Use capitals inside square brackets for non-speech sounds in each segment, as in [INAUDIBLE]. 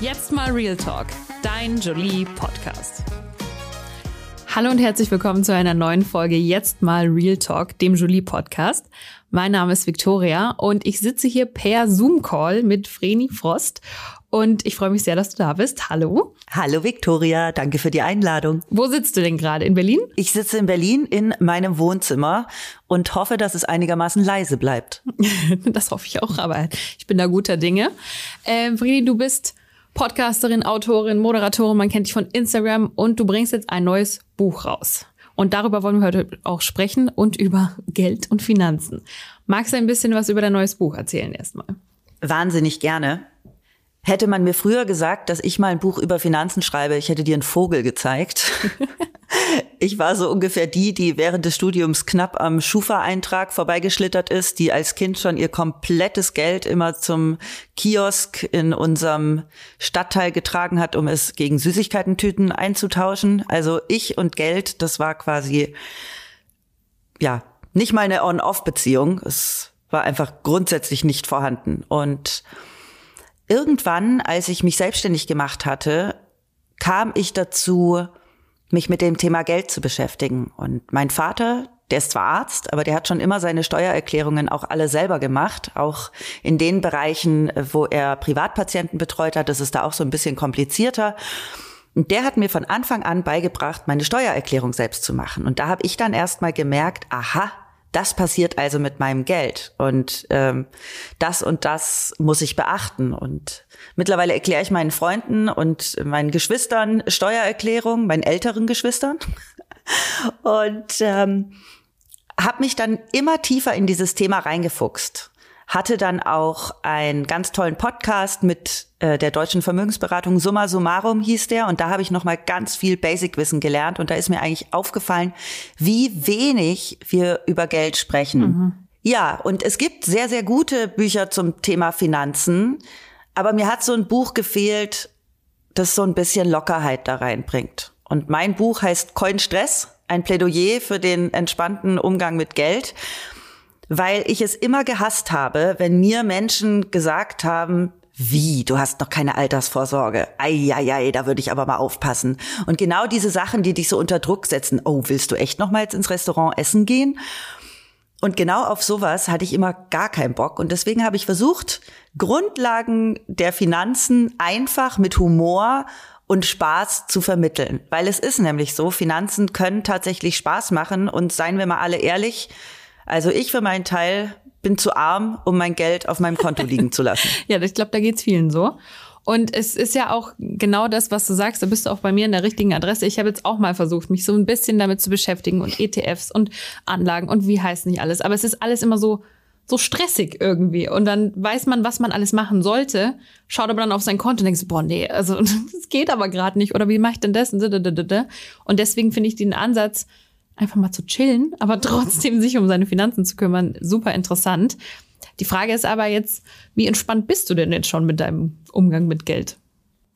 Jetzt mal Real Talk, dein Jolie Podcast. Hallo und herzlich willkommen zu einer neuen Folge Jetzt mal Real Talk, dem Jolie Podcast. Mein Name ist Victoria und ich sitze hier per Zoom Call mit Vreni Frost und ich freue mich sehr, dass du da bist. Hallo. Hallo Victoria, danke für die Einladung. Wo sitzt du denn gerade? In Berlin? Ich sitze in Berlin in meinem Wohnzimmer und hoffe, dass es einigermaßen leise bleibt. [LAUGHS] das hoffe ich auch, aber ich bin da guter Dinge. Äh, Vreni, du bist Podcasterin, Autorin, Moderatorin, man kennt dich von Instagram und du bringst jetzt ein neues Buch raus. Und darüber wollen wir heute auch sprechen und über Geld und Finanzen. Magst du ein bisschen was über dein neues Buch erzählen erstmal? Wahnsinnig gerne. Hätte man mir früher gesagt, dass ich mal ein Buch über Finanzen schreibe, ich hätte dir einen Vogel gezeigt. [LAUGHS] ich war so ungefähr die, die während des Studiums knapp am Schufa-Eintrag vorbeigeschlittert ist, die als Kind schon ihr komplettes Geld immer zum Kiosk in unserem Stadtteil getragen hat, um es gegen Süßigkeitentüten einzutauschen. Also ich und Geld, das war quasi, ja, nicht mal eine On-Off-Beziehung. Es war einfach grundsätzlich nicht vorhanden. Und irgendwann, als ich mich selbstständig gemacht hatte, kam ich dazu, mich mit dem Thema Geld zu beschäftigen. Und mein Vater, der ist zwar Arzt, aber der hat schon immer seine Steuererklärungen auch alle selber gemacht, auch in den Bereichen, wo er Privatpatienten betreut hat. Das ist da auch so ein bisschen komplizierter. Und der hat mir von Anfang an beigebracht, meine Steuererklärung selbst zu machen. Und da habe ich dann erst mal gemerkt, aha, das passiert also mit meinem Geld und ähm, das und das muss ich beachten. Und mittlerweile erkläre ich meinen Freunden und meinen Geschwistern Steuererklärung, meinen älteren Geschwistern. [LAUGHS] Und ähm, habe mich dann immer tiefer in dieses Thema reingefuchst hatte dann auch einen ganz tollen Podcast mit äh, der deutschen Vermögensberatung Summa Summarum hieß der und da habe ich noch mal ganz viel Basic-Wissen gelernt und da ist mir eigentlich aufgefallen, wie wenig wir über Geld sprechen. Mhm. Ja, und es gibt sehr, sehr gute Bücher zum Thema Finanzen, aber mir hat so ein Buch gefehlt, das so ein bisschen Lockerheit da reinbringt. Und mein Buch heißt Coin Stress, ein Plädoyer für den entspannten Umgang mit Geld weil ich es immer gehasst habe, wenn mir Menschen gesagt haben, wie, du hast noch keine Altersvorsorge. Eieiei, da würde ich aber mal aufpassen. Und genau diese Sachen, die dich so unter Druck setzen. Oh, willst du echt noch mal ins Restaurant essen gehen? Und genau auf sowas hatte ich immer gar keinen Bock. Und deswegen habe ich versucht, Grundlagen der Finanzen einfach mit Humor und Spaß zu vermitteln. Weil es ist nämlich so, Finanzen können tatsächlich Spaß machen. Und seien wir mal alle ehrlich, also ich für meinen Teil bin zu arm, um mein Geld auf meinem Konto liegen zu lassen. [LAUGHS] ja, ich glaube, da geht's vielen so. Und es ist ja auch genau das, was du sagst. Da bist du auch bei mir in der richtigen Adresse. Ich habe jetzt auch mal versucht, mich so ein bisschen damit zu beschäftigen und ETFs und Anlagen und wie heißt nicht alles. Aber es ist alles immer so, so stressig irgendwie. Und dann weiß man, was man alles machen sollte, schaut aber dann auf sein Konto und denkt, boah, nee, also [LAUGHS] das geht aber gerade nicht. Oder wie mache ich denn das? Und deswegen finde ich den Ansatz, einfach mal zu chillen, aber [LAUGHS] trotzdem sich um seine Finanzen zu kümmern, super interessant. Die Frage ist aber jetzt, wie entspannt bist du denn jetzt schon mit deinem Umgang mit Geld?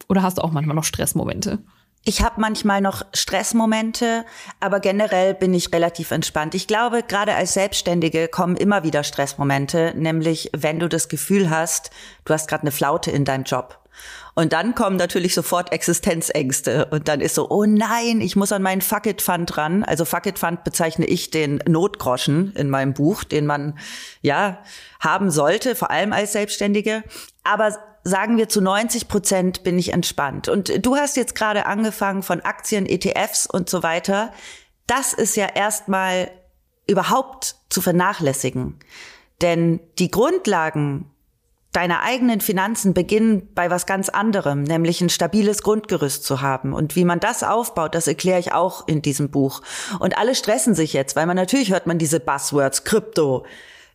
Oder hast du auch manchmal noch Stressmomente? Ich habe manchmal noch Stressmomente, aber generell bin ich relativ entspannt. Ich glaube, gerade als Selbstständige kommen immer wieder Stressmomente, nämlich wenn du das Gefühl hast, du hast gerade eine Flaute in deinem Job und dann kommen natürlich sofort Existenzängste. Und dann ist so, oh nein, ich muss an meinen Fuck It Fund ran. Also Fuck It Fund bezeichne ich den Notgroschen in meinem Buch, den man ja haben sollte, vor allem als Selbstständige. Aber sagen wir zu 90 Prozent bin ich entspannt. Und du hast jetzt gerade angefangen von Aktien, ETFs und so weiter. Das ist ja erstmal überhaupt zu vernachlässigen. Denn die Grundlagen deine eigenen Finanzen beginnen bei was ganz anderem, nämlich ein stabiles Grundgerüst zu haben. Und wie man das aufbaut, das erkläre ich auch in diesem Buch. Und alle stressen sich jetzt, weil man natürlich hört man diese Buzzwords, Krypto,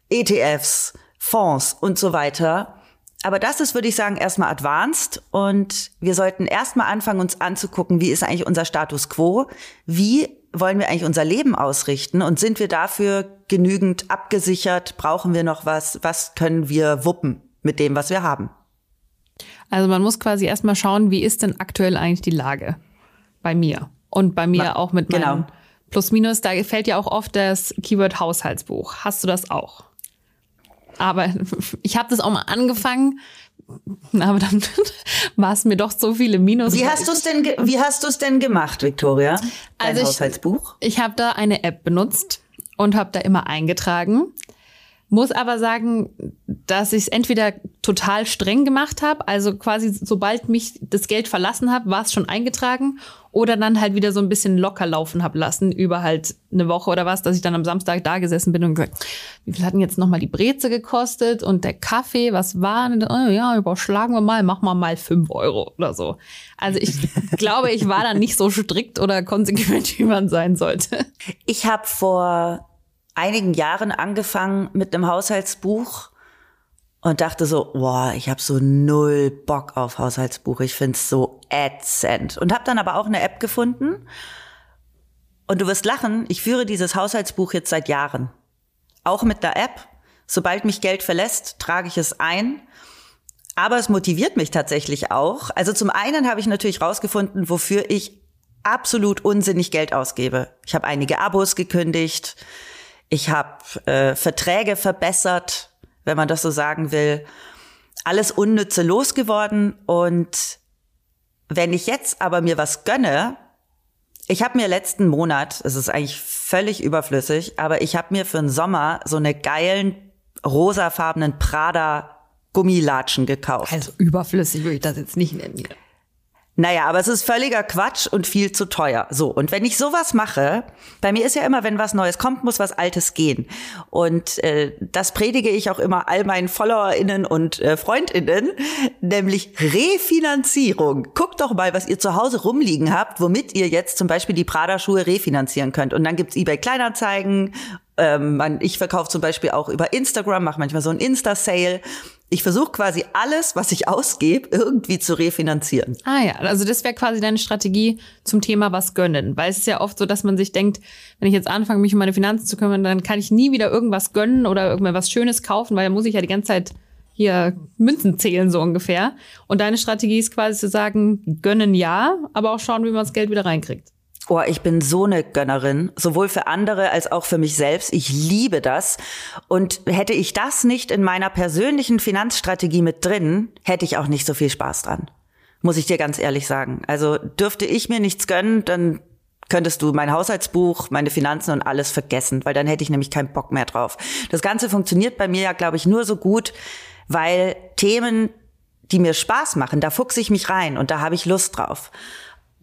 ETFs, Fonds und so weiter. Aber das ist, würde ich sagen, erstmal advanced und wir sollten erstmal anfangen, uns anzugucken, wie ist eigentlich unser Status quo? Wie wollen wir eigentlich unser Leben ausrichten und sind wir dafür genügend abgesichert? Brauchen wir noch was? Was können wir wuppen? Mit dem, was wir haben. Also man muss quasi erstmal schauen, wie ist denn aktuell eigentlich die Lage bei mir und bei mir auch mit meinen genau. Plus-Minus. Da fällt ja auch oft das Keyword Haushaltsbuch. Hast du das auch? Aber [LAUGHS] ich habe das auch mal angefangen, [LAUGHS] Aber dann [LAUGHS] war es mir doch so viele Minus. Wie hast du es denn, wie hast du es denn gemacht, Victoria? Dein Also ich- Haushaltsbuch? Ich habe da eine App benutzt und habe da immer eingetragen. Muss aber sagen, dass ich es entweder total streng gemacht habe, also quasi sobald mich das Geld verlassen habe, war es schon eingetragen, oder dann halt wieder so ein bisschen locker laufen habe lassen über halt eine Woche oder was, dass ich dann am Samstag da gesessen bin und gesagt, wie viel hatten jetzt nochmal die Breze gekostet und der Kaffee, was war? denn? Oh, ja, überschlagen wir mal, machen wir mal fünf Euro oder so. Also ich [LAUGHS] glaube, ich war dann nicht so strikt oder konsequent, wie man sein sollte. Ich habe vor einigen Jahren angefangen mit einem Haushaltsbuch und dachte so, boah, ich habe so null Bock auf Haushaltsbuch. Ich find's so ätzend. Und habe dann aber auch eine App gefunden. Und du wirst lachen, ich führe dieses Haushaltsbuch jetzt seit Jahren. Auch mit der App. Sobald mich Geld verlässt, trage ich es ein. Aber es motiviert mich tatsächlich auch. Also zum einen habe ich natürlich rausgefunden, wofür ich absolut unsinnig Geld ausgebe. Ich habe einige Abos gekündigt. Ich habe äh, Verträge verbessert, wenn man das so sagen will. Alles Unnütze losgeworden. Und wenn ich jetzt aber mir was gönne, ich habe mir letzten Monat, es ist eigentlich völlig überflüssig, aber ich habe mir für den Sommer so eine geilen rosafarbenen Prada Gummilatschen gekauft. Also überflüssig würde ich das jetzt nicht nennen. Naja, aber es ist völliger Quatsch und viel zu teuer. So, und wenn ich sowas mache, bei mir ist ja immer, wenn was Neues kommt, muss was Altes gehen. Und äh, das predige ich auch immer all meinen FollowerInnen und äh, FreundInnen, nämlich Refinanzierung. Guckt doch mal, was ihr zu Hause rumliegen habt, womit ihr jetzt zum Beispiel die Prada-Schuhe refinanzieren könnt. Und dann gibt's eBay Kleinanzeigen. Ähm, ich verkaufe zum Beispiel auch über Instagram, mache manchmal so ein Insta-Sale. Ich versuche quasi alles, was ich ausgebe, irgendwie zu refinanzieren. Ah ja, also das wäre quasi deine Strategie zum Thema was gönnen. Weil es ist ja oft so, dass man sich denkt, wenn ich jetzt anfange, mich um meine Finanzen zu kümmern, dann kann ich nie wieder irgendwas gönnen oder irgendwas Schönes kaufen, weil dann muss ich ja die ganze Zeit hier Münzen zählen, so ungefähr. Und deine Strategie ist quasi zu sagen, gönnen ja, aber auch schauen, wie man das Geld wieder reinkriegt. Oh, ich bin so eine Gönnerin, sowohl für andere als auch für mich selbst. Ich liebe das. Und hätte ich das nicht in meiner persönlichen Finanzstrategie mit drin, hätte ich auch nicht so viel Spaß dran. Muss ich dir ganz ehrlich sagen. Also dürfte ich mir nichts gönnen, dann könntest du mein Haushaltsbuch, meine Finanzen und alles vergessen, weil dann hätte ich nämlich keinen Bock mehr drauf. Das Ganze funktioniert bei mir ja, glaube ich, nur so gut, weil Themen, die mir Spaß machen, da fuchse ich mich rein und da habe ich Lust drauf.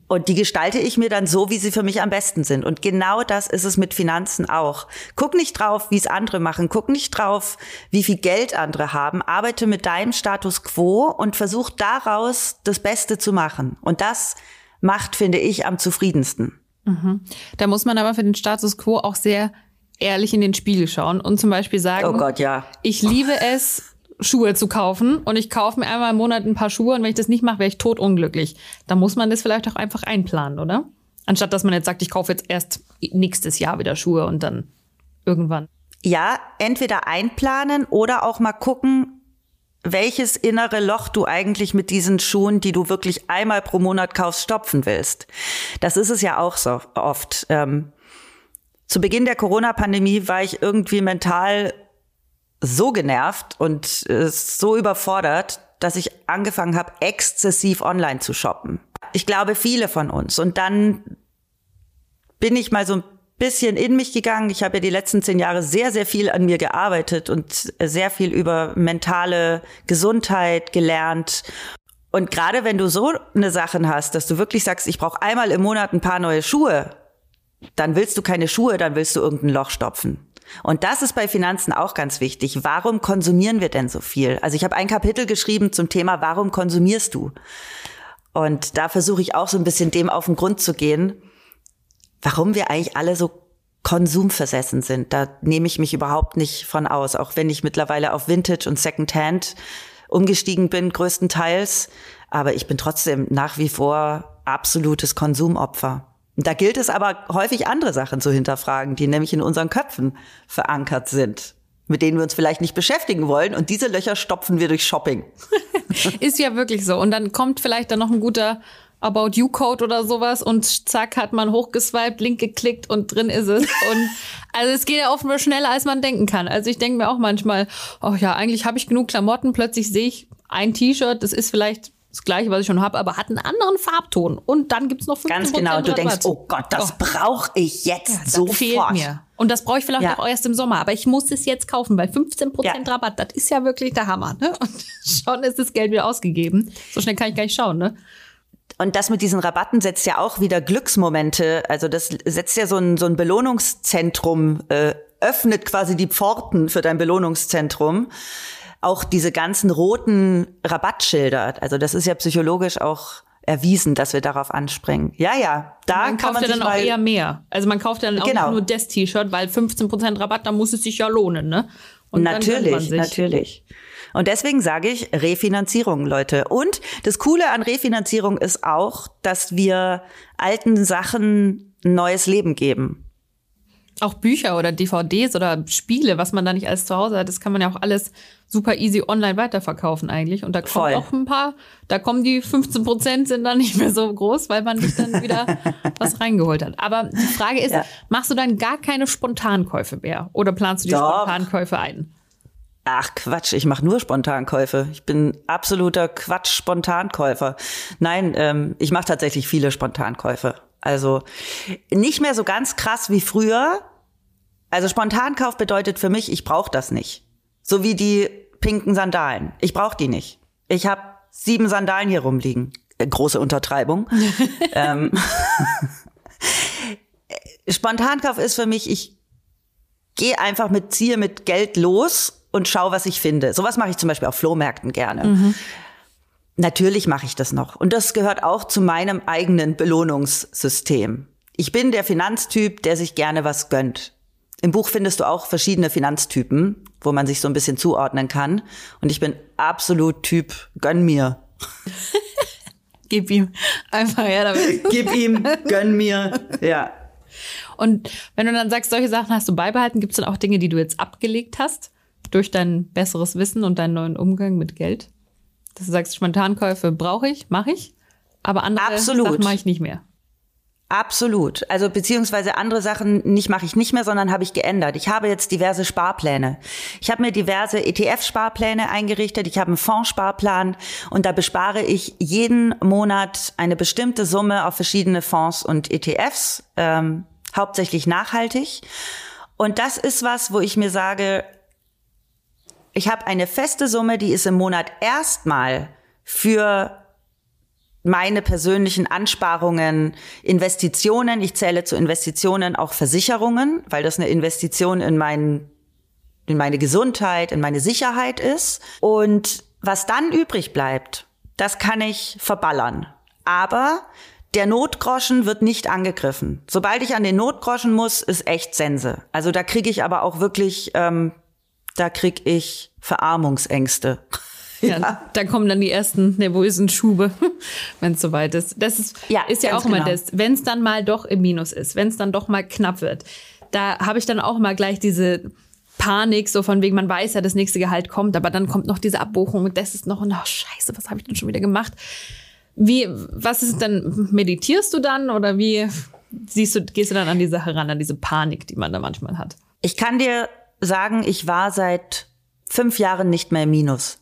Und die gestalte ich mir dann so, wie sie für mich am besten sind. Und genau das ist es mit Finanzen auch. Guck nicht drauf, wie es andere machen. Guck nicht drauf, wie viel Geld andere haben. Arbeite mit deinem Status quo und versuch daraus das Beste zu machen. Und das macht, finde ich, am zufriedensten. Da muss man aber für den Status quo auch sehr ehrlich in den Spiegel schauen und zum Beispiel sagen, Oh Gott, ja. ich liebe es, Schuhe zu kaufen und ich kaufe mir einmal im Monat ein paar Schuhe und wenn ich das nicht mache, wäre ich totunglücklich. Da muss man das vielleicht auch einfach einplanen, oder? Anstatt dass man jetzt sagt, ich kaufe jetzt erst nächstes Jahr wieder Schuhe und dann irgendwann. Ja, entweder einplanen oder auch mal gucken, welches innere Loch du eigentlich mit diesen Schuhen, die du wirklich einmal pro Monat kaufst, stopfen willst. Das ist es ja auch so oft. Ähm, zu Beginn der Corona-Pandemie war ich irgendwie mental so genervt und äh, so überfordert, dass ich angefangen habe, exzessiv online zu shoppen. Ich glaube, viele von uns. Und dann bin ich mal so ein bisschen in mich gegangen. Ich habe ja die letzten zehn Jahre sehr, sehr viel an mir gearbeitet und sehr viel über mentale Gesundheit gelernt. Und gerade wenn du so eine Sachen hast, dass du wirklich sagst, ich brauche einmal im Monat ein paar neue Schuhe, dann willst du keine Schuhe, dann willst du irgendein Loch stopfen. Und das ist bei Finanzen auch ganz wichtig. Warum konsumieren wir denn so viel? Also ich habe ein Kapitel geschrieben zum Thema, warum konsumierst du? Und da versuche ich auch so ein bisschen dem auf den Grund zu gehen, warum wir eigentlich alle so konsumversessen sind. Da nehme ich mich überhaupt nicht von aus, auch wenn ich mittlerweile auf Vintage und Secondhand umgestiegen bin, größtenteils. Aber ich bin trotzdem nach wie vor absolutes Konsumopfer. Da gilt es aber häufig andere Sachen zu hinterfragen, die nämlich in unseren Köpfen verankert sind, mit denen wir uns vielleicht nicht beschäftigen wollen. Und diese Löcher stopfen wir durch Shopping. [LAUGHS] Ist ja wirklich so. Und dann kommt vielleicht dann noch ein guter About You Code oder sowas und zack hat man hochgeswiped, Link geklickt und drin ist es. Und [LAUGHS] Also es geht ja mal schneller, als man denken kann. Also ich denke mir auch manchmal, oh ja, eigentlich habe ich genug Klamotten, plötzlich sehe ich ein T-Shirt, das ist vielleicht das gleiche, was ich schon habe, aber hat einen anderen Farbton. Und dann gibt's noch 15% Ganz genau, du denkst, oh Gott, das Oh. brauch ich jetzt Das sofort. fehlt mir. Und das brauche ich vielleicht Ja. auch erst im Sommer. Aber ich muss es jetzt kaufen, weil 15% Ja. Rabatt, das ist ja wirklich der Hammer. Ne? Und [LAUGHS] schon ist das Geld wieder ausgegeben. So schnell kann ich gar nicht schauen. Ne? Und das mit diesen Rabatten setzt ja auch wieder Glücksmomente. Also das setzt ja so ein, so ein Belohnungszentrum, äh, öffnet quasi die Pforten für dein Belohnungszentrum. Auch diese ganzen roten Rabattschilder. Also das ist ja psychologisch auch erwiesen, dass wir darauf anspringen. Ja, ja, da man kann kauft man ja sich dann auch eher mehr. Also man kauft ja dann auch Genau. nicht nur das T-Shirt, weil 15% Rabatt, da muss es sich ja lohnen. Ne? Und natürlich, natürlich. Und deswegen sage ich Refinanzierung, Leute. Und das Coole an Refinanzierung ist auch, dass wir alten Sachen ein neues Leben geben. Auch Bücher oder DVDs oder Spiele, was man da nicht alles zu Hause hat, das kann man ja auch alles super easy online weiterverkaufen eigentlich. Und da kommt Voll. auch ein paar, da kommen die 15 Prozent sind dann nicht mehr so groß, weil man sich dann wieder [LAUGHS] was reingeholt hat. Aber die Frage ist, Ja. machst du dann gar keine Spontankäufe mehr? Oder planst du die Doch. Spontankäufe ein? Ach Quatsch, ich mache nur Spontankäufe. Ich bin absoluter Quatsch-Spontankäufer. Nein, ähm, ich mache tatsächlich viele Spontankäufe. Also nicht mehr so ganz krass wie früher. Also Spontankauf bedeutet für mich, ich brauche das nicht. So wie die pinken Sandalen. Ich brauche die nicht. Ich habe sieben Sandalen hier rumliegen. Äh, Große Untertreibung. [LAUGHS] ähm, [LAUGHS] Spontankauf ist für mich, ich gehe einfach mit, ziehe mit Geld los und schau, was ich finde. Sowas mache ich zum Beispiel auf Flohmärkten gerne. Natürlich mache ich das noch. Und das gehört auch zu meinem eigenen Belohnungssystem. Ich bin der Finanztyp, der sich gerne was gönnt. Im Buch findest du auch verschiedene Finanztypen, wo man sich so ein bisschen zuordnen kann. Und ich bin absolut Typ, gönn mir. [LAUGHS] Gib ihm einfach her damit. [LAUGHS] Gib ihm, gönn mir. Ja. Und wenn du dann sagst, solche Sachen hast du beibehalten, gibt es dann auch Dinge, die du jetzt abgelegt hast durch dein besseres Wissen und deinen neuen Umgang mit Geld? Dass du sagst, Spontankäufe brauche ich, mache ich, aber andere Absolut. Sachen mache ich nicht mehr. Absolut. Also beziehungsweise andere Sachen nicht mache ich nicht mehr, sondern habe ich geändert. Ich habe jetzt diverse Sparpläne. Ich habe mir diverse ETF-Sparpläne eingerichtet. Ich habe einen Fondssparplan und da bespare ich jeden Monat eine bestimmte Summe auf verschiedene Fonds und ETFs, ähm, hauptsächlich nachhaltig. Und das ist was, wo ich mir sage, ich habe eine feste Summe, die ist im Monat erstmal für meine persönlichen Ansparungen, Investitionen. Ich zähle zu Investitionen auch Versicherungen, weil das eine Investition in mein, in meine Gesundheit, in meine Sicherheit ist. Und was dann übrig bleibt, das kann ich verballern. Aber der Notgroschen wird nicht angegriffen. Sobald ich an den Notgroschen muss, ist echt Sense. Also da kriege ich aber auch wirklich, ähm, da krieg ich Verarmungsängste. Ja. Da kommen dann die ersten nervösen Schube, [LAUGHS] wenn es soweit ist. Das ist Ja, ist ja auch immer genau. das, wenn es dann mal doch im Minus ist, wenn es dann doch mal knapp wird. Da habe ich dann auch mal gleich diese Panik, so von wegen, man weiß ja, das nächste Gehalt kommt, aber dann kommt noch diese Abbuchung und das ist noch, und, oh scheiße, was habe ich denn schon wieder gemacht? Wie, was ist dann, meditierst du dann oder wie siehst du, gehst du dann an die Sache ran, an diese Panik, die man da manchmal hat? Ich kann dir sagen, ich war seit fünf Jahren nicht mehr im Minus.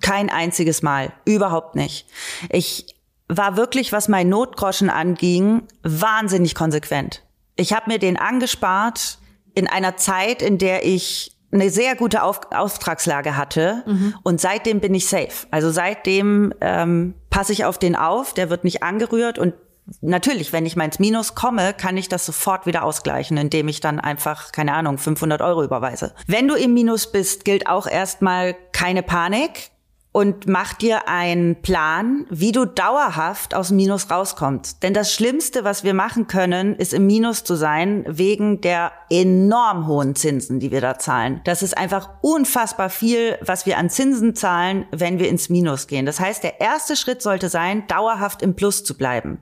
Kein einziges Mal. Überhaupt nicht. Ich war wirklich, was mein Notgroschen anging, wahnsinnig konsequent. Ich habe mir den angespart in einer Zeit, in der ich eine sehr gute Auf Auftragslage hatte und seitdem bin ich safe. Also seitdem ähm, passe ich auf den auf, der wird nicht angerührt und natürlich, wenn ich mal ins Minus komme, kann ich das sofort wieder ausgleichen, indem ich dann einfach, keine Ahnung, 500 Euro überweise. Wenn du im Minus bist, gilt auch erstmal keine Panik und mach dir einen Plan, wie du dauerhaft aus dem Minus rauskommst. Denn das Schlimmste, was wir machen können, ist im Minus zu sein, wegen der enorm hohen Zinsen, die wir da zahlen. Das ist einfach unfassbar viel, was wir an Zinsen zahlen, wenn wir ins Minus gehen. Das heißt, der erste Schritt sollte sein, dauerhaft im Plus zu bleiben.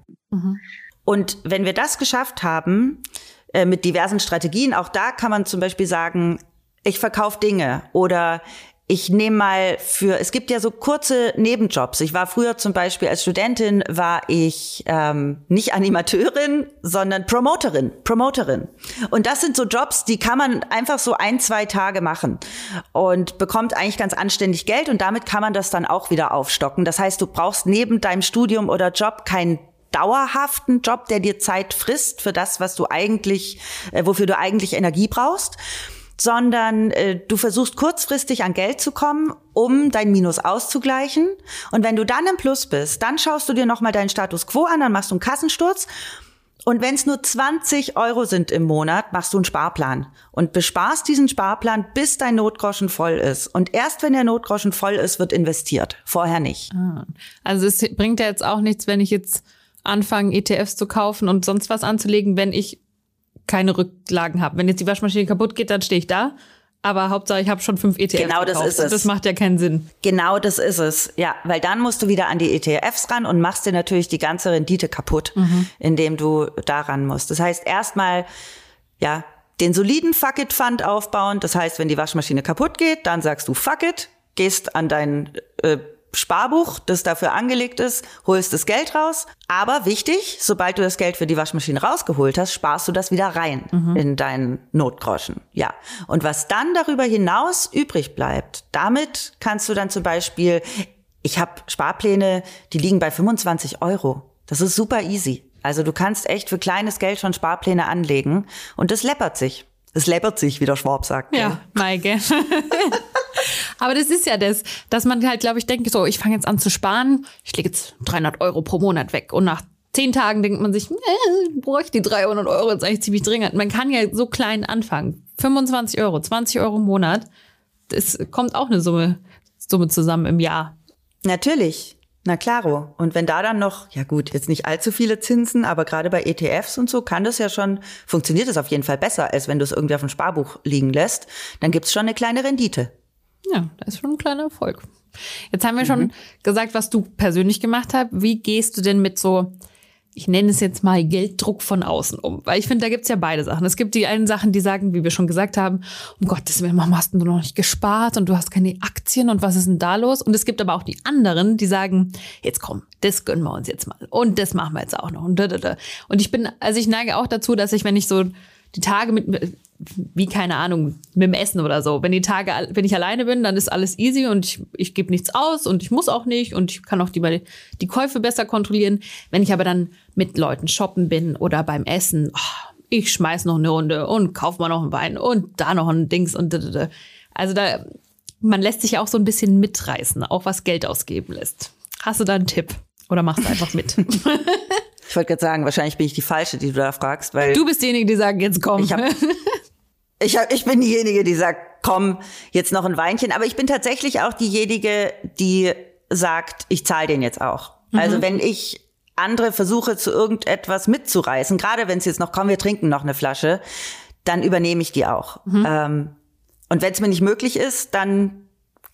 Und wenn wir das geschafft haben, äh, mit diversen Strategien, auch da kann man zum Beispiel sagen, ich verkaufe Dinge oder ich nehme mal für, es gibt ja so kurze Nebenjobs. Ich war früher zum Beispiel als Studentin, war ich ähm, nicht Animateurin, sondern Promoterin, Promoterin. Und das sind so Jobs, die kann man einfach so ein, zwei Tage machen und bekommt eigentlich ganz anständig Geld und damit kann man das dann auch wieder aufstocken. Das heißt, du brauchst neben deinem Studium oder Job keinen dauerhaften Job, der dir Zeit frisst für das, was du eigentlich, äh, wofür du eigentlich Energie brauchst sondern äh, du versuchst kurzfristig an Geld zu kommen, um dein Minus auszugleichen. Und wenn du dann im Plus bist, dann schaust du dir nochmal deinen Status quo an, dann machst du einen Kassensturz. Und wenn es nur 20 Euro sind im Monat, machst du einen Sparplan und besparst diesen Sparplan, bis dein Notgroschen voll ist. Und erst wenn der Notgroschen voll ist, wird investiert. Vorher nicht. Ah. Also es bringt ja jetzt auch nichts, wenn ich jetzt anfange, ETFs zu kaufen und sonst was anzulegen, wenn ich keine Rücklagen habe. Wenn jetzt die Waschmaschine kaputt geht, dann stehe ich da. Aber Hauptsache, ich habe schon fünf ETFs. Genau, das gekauft. ist es. Das macht ja keinen Sinn. Genau, das ist es. Ja, weil dann musst du wieder an die ETFs ran und machst dir natürlich die ganze Rendite kaputt, mhm. indem du daran musst. Das heißt, erstmal, ja, den soliden Fuck it Fund aufbauen. Das heißt, wenn die Waschmaschine kaputt geht, dann sagst du Fuck it, gehst an dein äh, Sparbuch, das dafür angelegt ist, holst das Geld raus. Aber wichtig, sobald du das Geld für die Waschmaschine rausgeholt hast, sparst du das wieder rein mhm. in deinen Notgroschen. Ja. Und was dann darüber hinaus übrig bleibt, damit kannst du dann zum Beispiel, ich habe Sparpläne, die liegen bei 25 Euro. Das ist super easy. Also du kannst echt für kleines Geld schon Sparpläne anlegen und das läppert sich. Es läppert sich, wie der Schwab sagt. Ja, Maike. [LAUGHS] Aber das ist ja das, dass man halt, glaube ich, denkt, so, ich fange jetzt an zu sparen, ich lege jetzt 300 Euro pro Monat weg und nach zehn Tagen denkt man sich, äh, bräuchte die 300 Euro jetzt eigentlich ziemlich dringend. Man kann ja so klein anfangen. 25 Euro, 20 Euro im Monat, das kommt auch eine Summe, Summe zusammen im Jahr. Natürlich. Na klaro. Und wenn da dann noch, ja gut, jetzt nicht allzu viele Zinsen, aber gerade bei ETFs und so kann das ja schon, funktioniert es auf jeden Fall besser, als wenn du es irgendwie auf dem Sparbuch liegen lässt. Dann gibt's schon eine kleine Rendite. Ja, das ist schon ein kleiner Erfolg. Jetzt haben wir mhm. schon gesagt, was du persönlich gemacht hast. Wie gehst du denn mit so, ich nenne es jetzt mal Gelddruck von außen um? Weil ich finde, da gibt's ja beide Sachen. Es gibt die einen Sachen, die sagen, wie wir schon gesagt haben, um Gottes Willen, warum hast du noch nicht gespart und du hast keine Aktien und was ist denn da los? Und es gibt aber auch die anderen, die sagen, jetzt komm, das gönnen wir uns jetzt mal und das machen wir jetzt auch noch und da, da, da. Und ich bin, also ich neige auch dazu, dass ich, wenn ich so die Tage mit, wie keine Ahnung, mit dem Essen oder so. Wenn die Tage, wenn ich alleine bin, dann ist alles easy und ich, ich gebe nichts aus und ich muss auch nicht und ich kann auch die, die Käufe besser kontrollieren. Wenn ich aber dann mit Leuten shoppen bin oder beim Essen, oh, ich schmeiß noch eine Runde und kauf mal noch ein Wein und da noch ein Dings und da, da, da. Also da, man lässt sich auch so ein bisschen mitreißen, auch was Geld ausgeben lässt. Hast du da einen Tipp? Oder machst du einfach mit? [LAUGHS] Ich wollte gerade sagen, wahrscheinlich bin ich die Falsche, die du da fragst, weil. Du bist diejenige, die sagt, jetzt komm. Ich, hab, [LAUGHS] ich, hab, ich bin diejenige, die sagt, komm, jetzt noch ein Weinchen. Aber ich bin tatsächlich auch diejenige, die sagt, ich zahle den jetzt auch. Mhm. Also wenn ich andere versuche, zu irgendetwas mitzureißen, gerade wenn es jetzt noch, komm, wir trinken noch eine Flasche, dann übernehme ich die auch. Mhm. Ähm, und wenn es mir nicht möglich ist, dann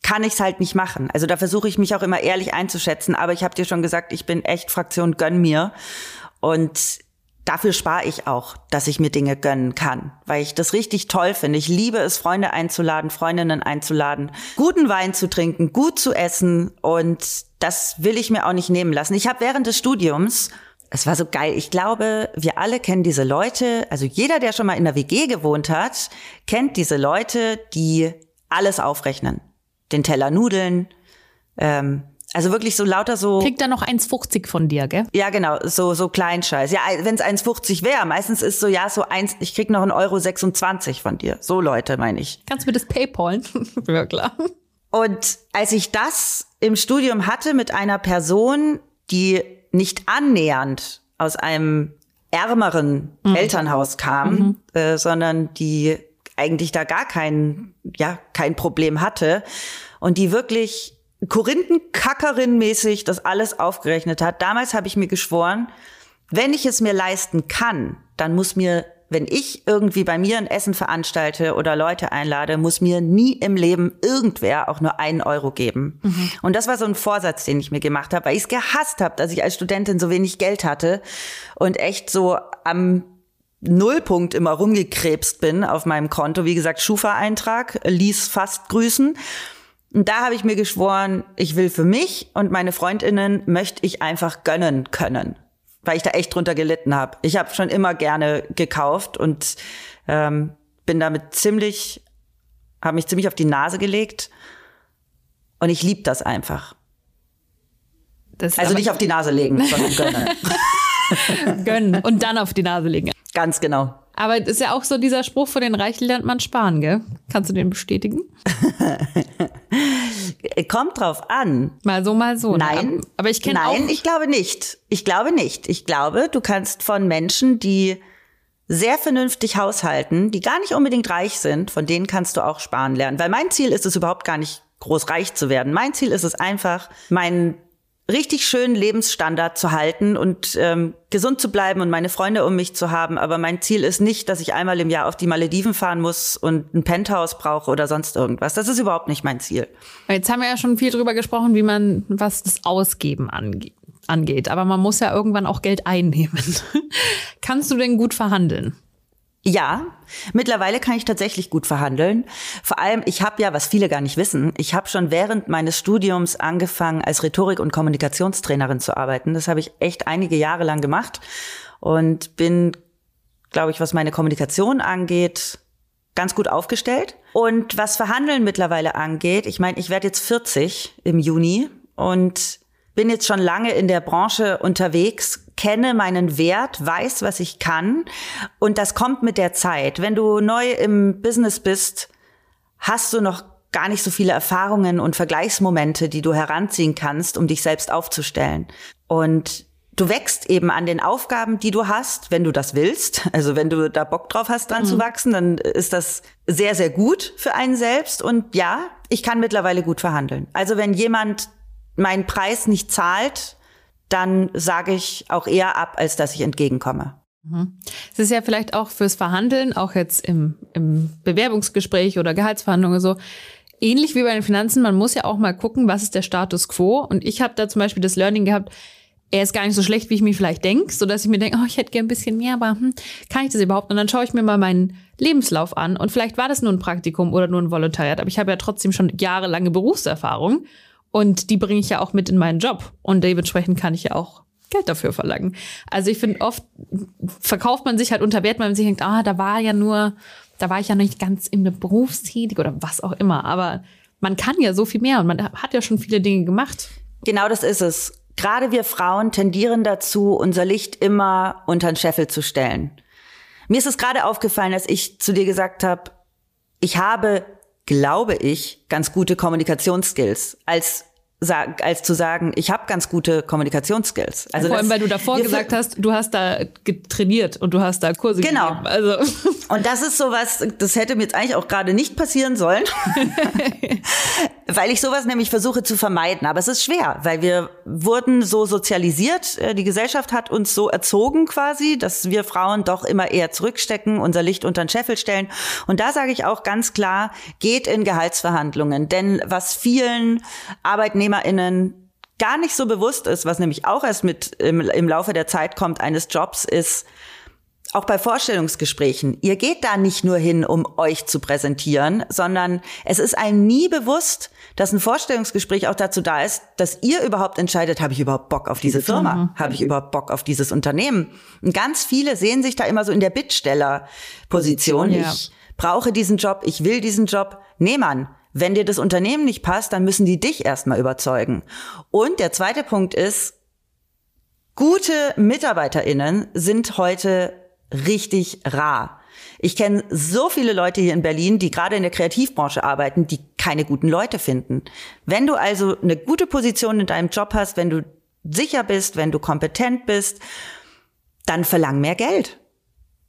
kann ich es halt nicht machen. Also da versuche ich mich auch immer ehrlich einzuschätzen. Aber ich habe dir schon gesagt, ich bin echt Fraktion gönn mir. Und dafür spare ich auch, dass ich mir Dinge gönnen kann, weil ich das richtig toll finde. Ich liebe es, Freunde einzuladen, Freundinnen einzuladen, guten Wein zu trinken, gut zu essen. Und das will ich mir auch nicht nehmen lassen. Ich habe während des Studiums es war so geil. Ich glaube, wir alle kennen diese Leute. Also jeder, der schon mal in der WG gewohnt hat, kennt diese Leute, die alles aufrechnen den Teller Nudeln. Ähm, also wirklich so lauter so. Kriegt er noch 1,50 von dir, gell? Ja, genau, so, so Kleinscheiß. Ja, wenn es 1,50 wäre, meistens ist so, ja, so eins, ich krieg noch 1,26 Euro 26 von dir. So Leute, meine ich. Kannst du mir das Paypalen? [LAUGHS] ja, klar. Und als ich das im Studium hatte mit einer Person, die nicht annähernd aus einem ärmeren mhm. Elternhaus kam, mhm. äh, sondern die eigentlich da gar kein, ja, kein Problem hatte und die wirklich Korinthenkackerin-mäßig das alles aufgerechnet hat. Damals habe ich mir geschworen, wenn ich es mir leisten kann, dann muss mir, wenn ich irgendwie bei mir ein Essen veranstalte oder Leute einlade, muss mir nie im Leben irgendwer auch nur einen Euro geben. Mhm. Und das war so ein Vorsatz, den ich mir gemacht habe, weil ich es gehasst habe, dass ich als Studentin so wenig Geld hatte und echt so am Nullpunkt immer rumgekrebst bin auf meinem Konto. Wie gesagt, Schufa-Eintrag, ließ fast grüßen. Und da habe ich mir geschworen, ich will für mich und meine Freundinnen möchte ich einfach gönnen können, weil ich da echt drunter gelitten habe. Ich habe schon immer gerne gekauft und ähm, bin damit ziemlich, habe mich ziemlich auf die Nase gelegt und ich liebe das einfach. Das also nicht auf die Nase legen, sondern gönnen. [LAUGHS] gönnen und dann auf die Nase legen. Ganz genau. Aber es ist ja auch so dieser Spruch, von den Reichen lernt man sparen, gell? Kannst du den bestätigen? [LAUGHS] Kommt drauf an. Mal so, mal so. Ne? Nein. Aber ich kenne Nein, ich glaube nicht. Ich glaube nicht. Ich glaube, du kannst von Menschen, die sehr vernünftig haushalten, die gar nicht unbedingt reich sind, von denen kannst du auch sparen lernen. Weil mein Ziel ist es überhaupt gar nicht groß reich zu werden. Mein Ziel ist es einfach, meinen richtig schönen Lebensstandard zu halten und ähm, gesund zu bleiben und meine Freunde um mich zu haben. Aber mein Ziel ist nicht, dass ich einmal im Jahr auf die Malediven fahren muss und ein Penthouse brauche oder sonst irgendwas. Das ist überhaupt nicht mein Ziel. Jetzt haben wir ja schon viel drüber gesprochen, wie man, was das Ausgeben angeht. angeht. Aber man muss ja irgendwann auch Geld einnehmen. [LAUGHS] Kannst du denn gut verhandeln? Ja, mittlerweile kann ich tatsächlich gut verhandeln. Vor allem, ich habe ja, was viele gar nicht wissen, ich habe schon während meines Studiums angefangen, als Rhetorik- und Kommunikationstrainerin zu arbeiten. Das habe ich echt einige Jahre lang gemacht und bin, glaube ich, was meine Kommunikation angeht, ganz gut aufgestellt. Und was Verhandeln mittlerweile angeht, ich meine, ich werde jetzt 40 im Juni und bin jetzt schon lange in der Branche unterwegs, kenne meinen Wert, weiß, was ich kann. Und das kommt mit der Zeit. Wenn du neu im Business bist, hast du noch gar nicht so viele Erfahrungen und Vergleichsmomente, die du heranziehen kannst, um dich selbst aufzustellen. Und du wächst eben an den Aufgaben, die du hast, wenn du das willst. Also wenn du da Bock drauf hast, dran mhm. zu wachsen, dann ist das sehr, sehr gut für einen selbst. Und ja, ich kann mittlerweile gut verhandeln. Also wenn jemand meinen Preis nicht zahlt, dann sage ich auch eher ab, als dass ich entgegenkomme. Mhm. Es ist ja vielleicht auch fürs Verhandeln, auch jetzt im, im Bewerbungsgespräch oder Gehaltsverhandlungen so, ähnlich wie bei den Finanzen, man muss ja auch mal gucken, was ist der Status quo. Und ich habe da zum Beispiel das Learning gehabt, er ist gar nicht so schlecht, wie ich mir vielleicht denke, so dass ich mir denke, oh, ich hätte gern ein bisschen mehr, aber hm, kann ich das überhaupt? Und dann schaue ich mir mal meinen Lebenslauf an und vielleicht war das nur ein Praktikum oder nur ein Volontariat, aber ich habe ja trotzdem schon jahrelange Berufserfahrung und die bringe ich ja auch mit in meinen Job. Und dementsprechend kann ich ja auch Geld dafür verlangen. Also ich finde, oft verkauft man sich halt unter Wert, weil man sich denkt, ah, da war ja nur, da war ich ja nicht ganz in der Berufstätig oder was auch immer. Aber man kann ja so viel mehr und man hat ja schon viele Dinge gemacht. Genau das ist es. Gerade wir Frauen tendieren dazu, unser Licht immer unter den Scheffel zu stellen. Mir ist es gerade aufgefallen, als ich zu dir gesagt habe, ich habe glaube ich, ganz gute Kommunikationsskills. Als als zu sagen, ich habe ganz gute Kommunikationsskills. Also Vor allem, weil du davor gesagt hast, du hast da getrainiert und du hast da Kurse genau. gegeben. Also. [LAUGHS] Und das ist sowas, das hätte mir jetzt eigentlich auch gerade nicht passieren sollen, [LAUGHS] weil ich sowas nämlich versuche zu vermeiden. Aber es ist schwer, weil wir wurden so sozialisiert, äh, die Gesellschaft hat uns so erzogen quasi, dass wir Frauen doch immer eher zurückstecken, unser Licht unter den Scheffel stellen. Und da sage ich auch ganz klar, geht in Gehaltsverhandlungen. Denn was vielen Arbeitnehmern ArbeitnehmerInnen gar nicht so bewusst ist, was nämlich auch erst mit im, im Laufe der Zeit kommt eines Jobs, ist, auch bei Vorstellungsgesprächen, ihr geht da nicht nur hin, um euch zu präsentieren, sondern es ist einem nie bewusst, dass ein Vorstellungsgespräch auch dazu da ist, dass ihr überhaupt entscheidet, habe ich überhaupt Bock auf diese Firma? Habe ich überhaupt Bock auf dieses Unternehmen? Und ganz viele sehen sich da immer so in der Bittstellerposition. Ja. Ich brauche diesen Job, ich will diesen Job. Nee, Mann. Wenn dir das Unternehmen nicht passt, dann müssen die dich erstmal überzeugen. Und der zweite Punkt ist, gute MitarbeiterInnen sind heute richtig rar. Ich kenne so viele Leute hier in Berlin, die gerade in der Kreativbranche arbeiten, die keine guten Leute finden. Wenn du also eine gute Position in deinem Job hast, wenn du sicher bist, wenn du kompetent bist, dann verlang mehr Geld.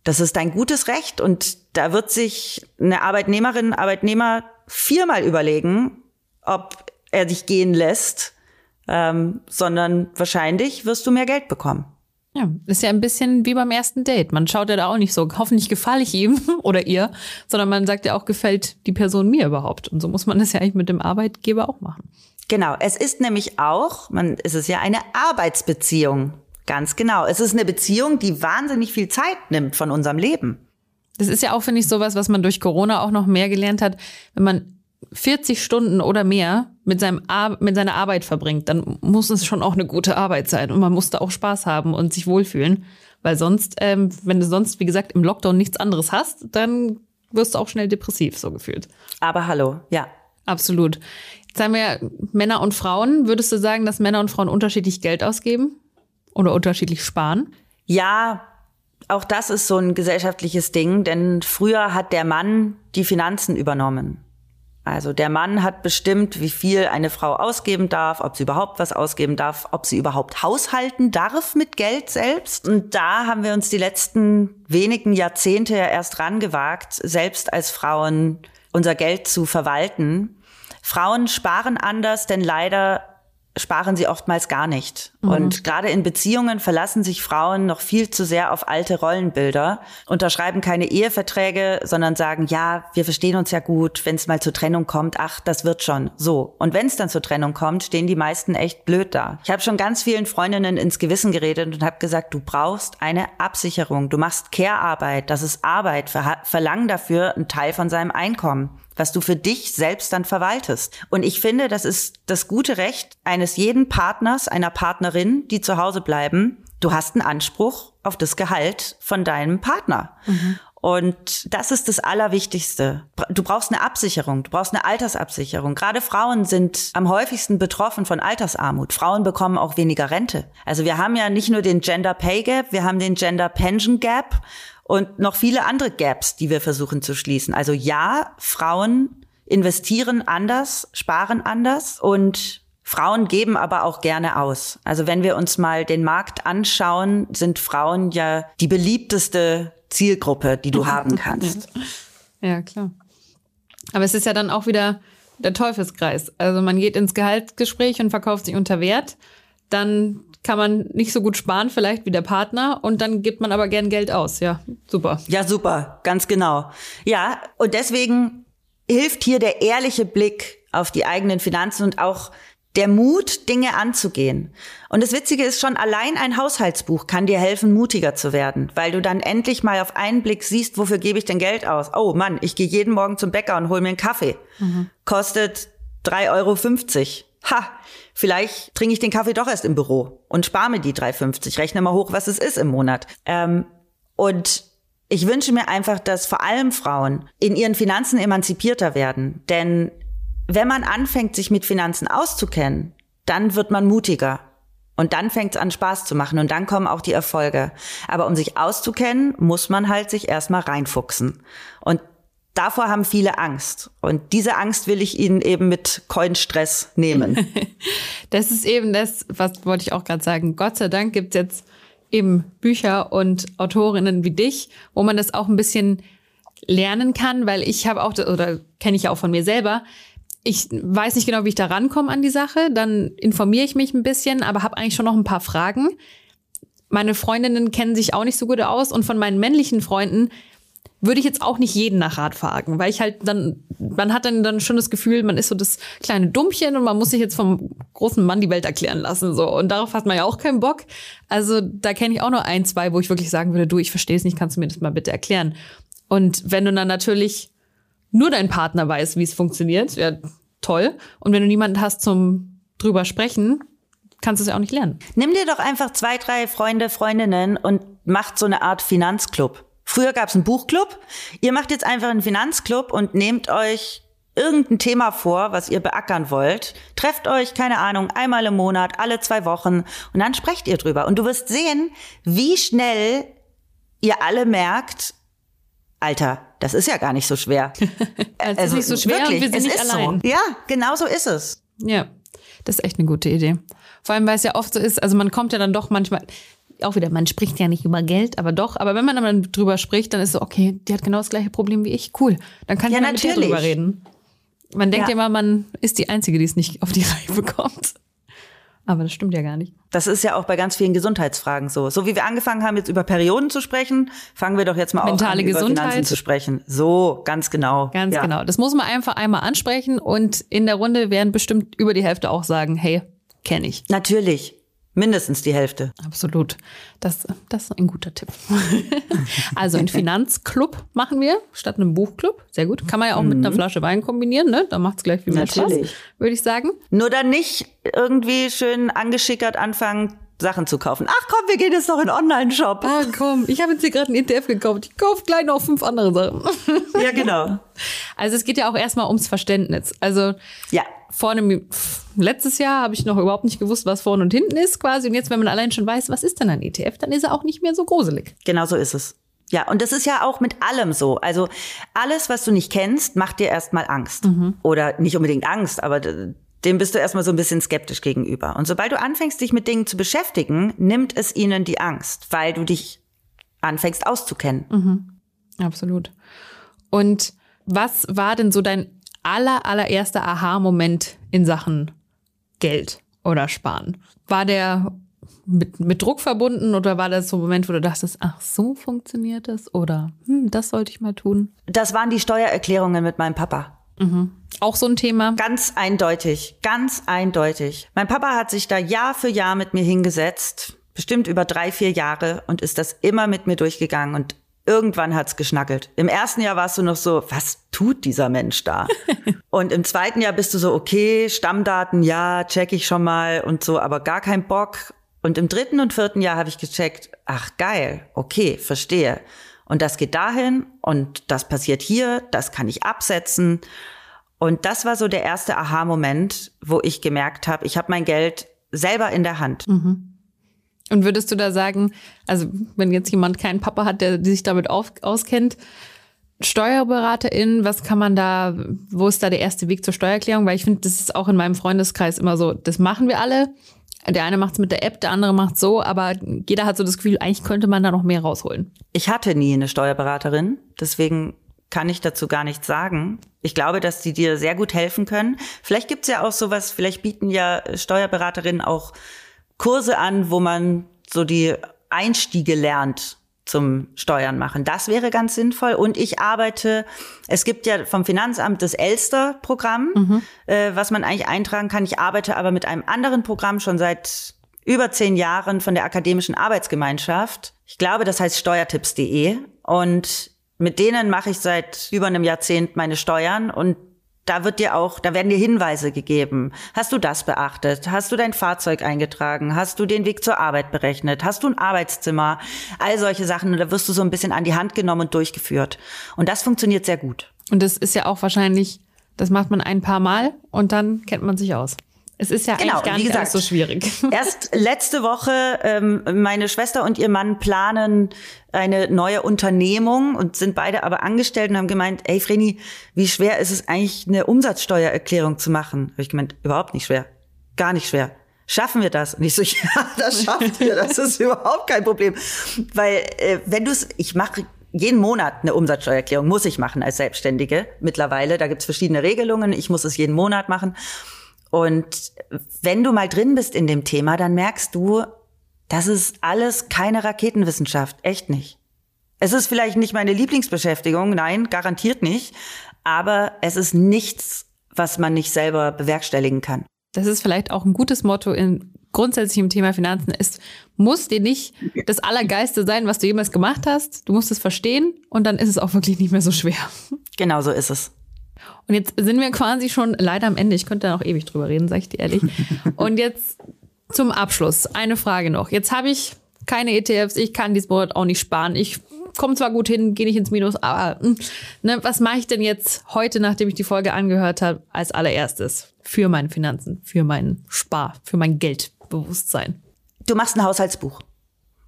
Das ist dein gutes Recht und da wird sich eine Arbeitnehmerin, Arbeitnehmer viermal überlegen, ob er dich gehen lässt, ähm, sondern wahrscheinlich wirst du mehr Geld bekommen. Ja, ist ja ein bisschen wie beim ersten Date. Man schaut ja da auch nicht so, hoffentlich gefalle ich ihm [LAUGHS] oder ihr, sondern man sagt ja auch, gefällt die Person mir überhaupt. Und so muss man das ja eigentlich mit dem Arbeitgeber auch machen. Genau, es ist nämlich auch, man, es ist ja eine Arbeitsbeziehung. Ganz genau. Es ist eine Beziehung, die wahnsinnig viel Zeit nimmt von unserem Leben. Das ist ja auch, finde ich, sowas, was man durch Corona auch noch mehr gelernt hat. Wenn man 40 Stunden oder mehr mit, seinem Ar mit seiner Arbeit verbringt, dann muss es schon auch eine gute Arbeit sein und man muss da auch Spaß haben und sich wohlfühlen. Weil sonst, ähm, wenn du sonst, wie gesagt, im Lockdown nichts anderes hast, dann wirst du auch schnell depressiv, so gefühlt. Aber hallo, ja. Absolut. Jetzt haben wir Männer und Frauen. Würdest du sagen, dass Männer und Frauen unterschiedlich Geld ausgeben oder unterschiedlich sparen? Ja, auch das ist so ein gesellschaftliches Ding, denn früher hat der Mann die Finanzen übernommen. Also der Mann hat bestimmt, wie viel eine Frau ausgeben darf, ob sie überhaupt was ausgeben darf, ob sie überhaupt haushalten darf mit Geld selbst. Und da haben wir uns die letzten wenigen Jahrzehnte ja erst rangewagt, selbst als Frauen unser Geld zu verwalten. Frauen sparen anders, denn leider sparen sie oftmals gar nicht. Mhm. Und gerade in Beziehungen verlassen sich Frauen noch viel zu sehr auf alte Rollenbilder, unterschreiben keine Eheverträge, sondern sagen, ja, wir verstehen uns ja gut, wenn es mal zur Trennung kommt, ach, das wird schon. So. Und wenn es dann zur Trennung kommt, stehen die meisten echt blöd da. Ich habe schon ganz vielen Freundinnen ins Gewissen geredet und habe gesagt, du brauchst eine Absicherung. Du machst Care-Arbeit, das ist Arbeit, verlang dafür einen Teil von seinem Einkommen was du für dich selbst dann verwaltest. Und ich finde, das ist das gute Recht eines jeden Partners, einer Partnerin, die zu Hause bleiben. Du hast einen Anspruch auf das Gehalt von deinem Partner. Mhm. Und das ist das Allerwichtigste. Du brauchst eine Absicherung, du brauchst eine Altersabsicherung. Gerade Frauen sind am häufigsten betroffen von Altersarmut. Frauen bekommen auch weniger Rente. Also wir haben ja nicht nur den Gender Pay Gap, wir haben den Gender Pension Gap und noch viele andere Gaps, die wir versuchen zu schließen. Also ja, Frauen investieren anders, sparen anders und Frauen geben aber auch gerne aus. Also wenn wir uns mal den Markt anschauen, sind Frauen ja die beliebteste Zielgruppe, die du [LAUGHS] haben kannst. Ja, klar. Aber es ist ja dann auch wieder der Teufelskreis. Also man geht ins Gehaltsgespräch und verkauft sich unter Wert. Dann kann man nicht so gut sparen, vielleicht wie der Partner, und dann gibt man aber gern Geld aus. Ja, super. Ja, super, ganz genau. Ja, und deswegen hilft hier der ehrliche Blick auf die eigenen Finanzen und auch der Mut, Dinge anzugehen. Und das Witzige ist schon, allein ein Haushaltsbuch kann dir helfen, mutiger zu werden, weil du dann endlich mal auf einen Blick siehst, wofür gebe ich denn Geld aus? Oh Mann, ich gehe jeden Morgen zum Bäcker und hole mir einen Kaffee. Mhm. Kostet 3,50 Euro. Ha, vielleicht trinke ich den Kaffee doch erst im Büro und spare mir die 3,50. Rechne mal hoch, was es ist im Monat. Ähm, und ich wünsche mir einfach, dass vor allem Frauen in ihren Finanzen emanzipierter werden. Denn wenn man anfängt, sich mit Finanzen auszukennen, dann wird man mutiger. Und dann fängt es an, Spaß zu machen und dann kommen auch die Erfolge. Aber um sich auszukennen, muss man halt sich erstmal reinfuchsen. Und davor haben viele Angst. Und diese Angst will ich ihnen eben mit Coinstress nehmen. [LAUGHS] das ist eben das, was wollte ich auch gerade sagen. Gott sei Dank gibt es jetzt eben Bücher und Autorinnen wie dich, wo man das auch ein bisschen lernen kann, weil ich habe auch, oder kenne ich ja auch von mir selber, ich weiß nicht genau, wie ich da rankomme an die Sache. Dann informiere ich mich ein bisschen, aber habe eigentlich schon noch ein paar Fragen. Meine Freundinnen kennen sich auch nicht so gut aus und von meinen männlichen Freunden würde ich jetzt auch nicht jeden nach Rat fragen, weil ich halt dann, man hat dann, dann schon das Gefühl, man ist so das kleine Dummchen und man muss sich jetzt vom großen Mann die Welt erklären lassen, so. Und darauf hat man ja auch keinen Bock. Also da kenne ich auch nur ein, zwei, wo ich wirklich sagen würde, du, ich verstehe es nicht, kannst du mir das mal bitte erklären? Und wenn du dann natürlich nur dein Partner weiß, wie es funktioniert, ja, toll. Und wenn du niemanden hast zum drüber sprechen, kannst du es ja auch nicht lernen. Nimm dir doch einfach zwei, drei Freunde, Freundinnen und macht so eine Art Finanzclub. Früher gab es einen Buchclub. Ihr macht jetzt einfach einen Finanzclub und nehmt euch irgendein Thema vor, was ihr beackern wollt. Trefft euch, keine Ahnung, einmal im Monat, alle zwei Wochen und dann sprecht ihr drüber. Und du wirst sehen, wie schnell ihr alle merkt, Alter, das ist ja gar nicht so schwer. [LAUGHS] es also, ist nicht so schwer wirklich, wir sind nicht allein. So. Ja, genau so ist es. Ja, das ist echt eine gute Idee. Vor allem, weil es ja oft so ist, also man kommt ja dann doch manchmal, auch wieder, man spricht ja nicht über Geld, aber doch, aber wenn man dann drüber spricht, dann ist so, okay, die hat genau das gleiche Problem wie ich, cool. Dann kann ich ja, mit drüber reden. Man denkt ja immer, man ist die Einzige, die es nicht auf die Reihe bekommt. Aber das stimmt ja gar nicht. Das ist ja auch bei ganz vielen Gesundheitsfragen so. So wie wir angefangen haben, jetzt über Perioden zu sprechen, fangen wir doch jetzt mal Mentale an, Gesundheit. über Finanzen zu sprechen. So, ganz genau. Ganz ja. genau. Das muss man einfach einmal ansprechen und in der Runde werden bestimmt über die Hälfte auch sagen, hey, kenne ich. Natürlich. Mindestens die Hälfte. Absolut. Das, das ist ein guter Tipp. [LAUGHS] also einen Finanzclub machen wir statt einem Buchclub. Sehr gut. Kann man ja auch mhm. mit einer mhm. Flasche Wein kombinieren, ne? Da macht es gleich viel mehr Natürlich. Spaß, würde ich sagen. Nur dann nicht irgendwie schön angeschickert anfangen, Sachen zu kaufen. Ach komm, wir gehen jetzt noch in Online-Shop. Ah komm, ich habe jetzt hier gerade einen ETF gekauft. Ich kaufe gleich noch fünf andere Sachen. Ja, genau. [LAUGHS] Also es geht ja auch erstmal ums Verständnis. Also ja. Vor einem, letztes Jahr habe ich noch überhaupt nicht gewusst, was vorne und hinten ist quasi. Und jetzt, wenn man allein schon weiß, was ist denn ein ETF, dann ist er auch nicht mehr so gruselig. Genau so ist es. Ja, und das ist ja auch mit allem so. Also alles, was du nicht kennst, macht dir erstmal Angst. Mhm. Oder nicht unbedingt Angst, aber dem bist du erstmal so ein bisschen skeptisch gegenüber. Und sobald du anfängst, dich mit Dingen zu beschäftigen, nimmt es ihnen die Angst, weil du dich anfängst auszukennen. Mhm. Absolut. Und was war denn so dein aller, allererster Aha-Moment in Sachen Geld oder Sparen? War der mit, mit Druck verbunden oder war das so ein Moment, wo du dachtest, ach, so funktioniert das oder hm, das sollte ich mal tun? Das waren die Steuererklärungen mit meinem Papa. Mhm. Auch so ein Thema? Ganz eindeutig, ganz eindeutig. Mein Papa hat sich da Jahr für Jahr mit mir hingesetzt, bestimmt über drei, vier Jahre und ist das immer mit mir durchgegangen und irgendwann hat's geschnackelt. Im ersten Jahr warst du noch so, was tut dieser Mensch da? [LAUGHS] und im zweiten Jahr bist du so, okay, Stammdaten, ja, check ich schon mal und so, aber gar kein Bock. Und im dritten und vierten Jahr habe ich gecheckt, ach geil, okay, verstehe. Und das geht dahin und das passiert hier, das kann ich absetzen. Und das war so der erste Aha-Moment, wo ich gemerkt habe, ich habe mein Geld selber in der Hand. Mhm. Und würdest du da sagen, also wenn jetzt jemand keinen Papa hat, der sich damit auf, auskennt, Steuerberaterin, was kann man da, wo ist da der erste Weg zur Steuererklärung? Weil ich finde, das ist auch in meinem Freundeskreis immer so, das machen wir alle. Der eine macht es mit der App, der andere macht so, aber jeder hat so das Gefühl, eigentlich könnte man da noch mehr rausholen. Ich hatte nie eine Steuerberaterin, deswegen kann ich dazu gar nichts sagen. Ich glaube, dass die dir sehr gut helfen können. Vielleicht gibt's ja auch sowas, vielleicht bieten ja Steuerberaterinnen auch Kurse an, wo man so die Einstiege lernt zum Steuern machen. Das wäre ganz sinnvoll. Und ich arbeite, es gibt ja vom Finanzamt das Elster-Programm, mhm. äh, was man eigentlich eintragen kann. Ich arbeite aber mit einem anderen Programm schon seit über zehn Jahren von der Akademischen Arbeitsgemeinschaft. Ich glaube, das heißt steuertipps.de. Und mit denen mache ich seit über einem Jahrzehnt meine Steuern und da wird dir auch, da werden dir Hinweise gegeben. Hast du das beachtet? Hast du dein Fahrzeug eingetragen? Hast du den Weg zur Arbeit berechnet? Hast du ein Arbeitszimmer? All solche Sachen. Und da wirst du so ein bisschen an die Hand genommen und durchgeführt. Und das funktioniert sehr gut. Und das ist ja auch wahrscheinlich, das macht man ein paar Mal und dann kennt man sich aus. Es ist ja genau, eigentlich gar nicht gesagt, so schwierig. [LAUGHS] Erst letzte Woche, ähm, meine Schwester und ihr Mann planen eine neue Unternehmung und sind beide aber angestellt und haben gemeint, ey Vreni, wie schwer ist es eigentlich, eine Umsatzsteuererklärung zu machen? Habe ich gemeint, überhaupt nicht schwer. Gar nicht schwer. Schaffen wir das? Und ich so, [LAUGHS] ja, das schaffen wir, das ist überhaupt kein Problem. Weil äh, wenn du es, ich mache jeden Monat eine Umsatzsteuererklärung, muss ich machen als Selbstständige mittlerweile. Da gibt's verschiedene Regelungen, ich muss es jeden Monat machen. Und wenn du mal drin bist in dem Thema, dann merkst du, das ist alles keine Raketenwissenschaft. Echt nicht. Es ist vielleicht nicht meine Lieblingsbeschäftigung, nein, garantiert nicht. Aber es ist nichts, was man nicht selber bewerkstelligen kann. Das ist vielleicht auch ein gutes Motto in grundsätzlich im Thema Finanzen. Es muss dir nicht das Allergeiste sein, was du jemals gemacht hast. Du musst es verstehen und dann ist es auch wirklich nicht mehr so schwer. Genau so ist es. Und jetzt sind wir quasi schon leider am Ende. Ich könnte da noch ewig drüber reden, sag ich dir ehrlich. [LAUGHS] Und jetzt zum Abschluss eine Frage noch. Jetzt habe ich keine ETFs, ich kann diesen Monat auch nicht sparen. Ich komme zwar gut hin, gehe nicht ins Minus, aber hm, ne, was mache ich denn jetzt heute, nachdem ich die Folge angehört habe, als allererstes für meine Finanzen, für meinen Spar, für mein Geldbewusstsein? Du machst ein Haushaltsbuch.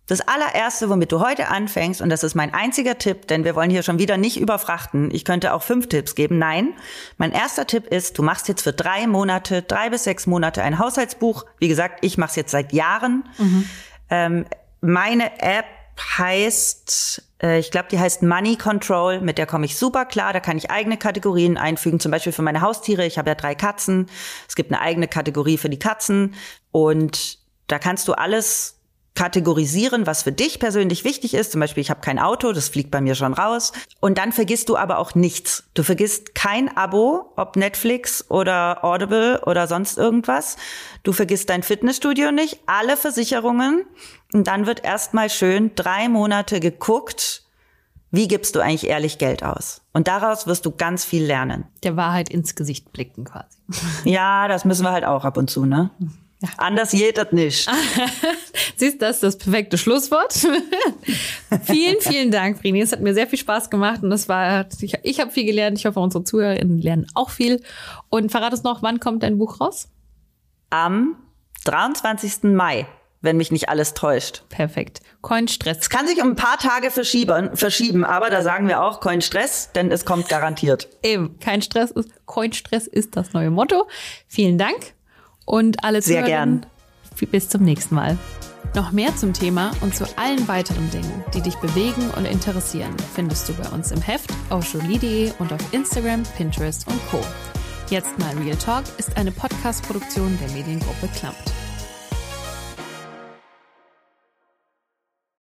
Das allererste, womit du heute anfängst, und das ist mein einziger Tipp, denn wir wollen hier schon wieder nicht überfrachten. Ich könnte auch fünf Tipps geben. Nein, mein erster Tipp ist, du machst jetzt für drei Monate, drei bis sechs Monate ein Haushaltsbuch. Wie gesagt, ich mache es jetzt seit Jahren. Mhm. Ähm, meine App heißt, äh, ich glaube, die heißt Money Control. Mit der komme ich super klar. Da kann ich eigene Kategorien einfügen, zum Beispiel für meine Haustiere. Ich habe ja drei Katzen. Es gibt eine eigene Kategorie für die Katzen und da kannst du alles kategorisieren, was für dich persönlich wichtig ist. Zum Beispiel, ich habe kein Auto, das fliegt bei mir schon raus. Und dann vergisst du aber auch nichts. Du vergisst kein Abo, ob Netflix oder Audible oder sonst irgendwas. Du vergisst dein Fitnessstudio nicht, alle Versicherungen. Und dann wird erstmal schön drei Monate geguckt, wie gibst du eigentlich ehrlich Geld aus? Und daraus wirst du ganz viel lernen. Der Wahrheit ins Gesicht blicken quasi. Ja, das müssen wir halt auch ab und zu, ne? Anders geht das nicht. [LAUGHS] Siehst, das ist das perfekte Schlusswort. [LAUGHS] vielen, vielen Dank, Frini. Es hat mir sehr viel Spaß gemacht und das war, ich, ich habe viel gelernt. Ich hoffe, unsere Zuhörerinnen lernen auch viel. Und verrat uns noch, wann kommt dein Buch raus? Am 23. Mai wenn mich nicht alles täuscht. Perfekt. Coinstress. Es kann sich um ein paar Tage verschieben, verschieben, aber da sagen wir auch Coinstress, denn es kommt garantiert. Eben, kein Stress ist, Coinstress ist das neue Motto. Vielen Dank und alle Sehr gern. Bis zum nächsten Mal. Noch mehr zum Thema und zu allen weiteren Dingen, die dich bewegen und interessieren, findest du bei uns im Heft auf jolie.de und auf Instagram, Pinterest und Co. Jetzt mal Real Talk ist eine Podcast-Produktion der Mediengruppe Klammt.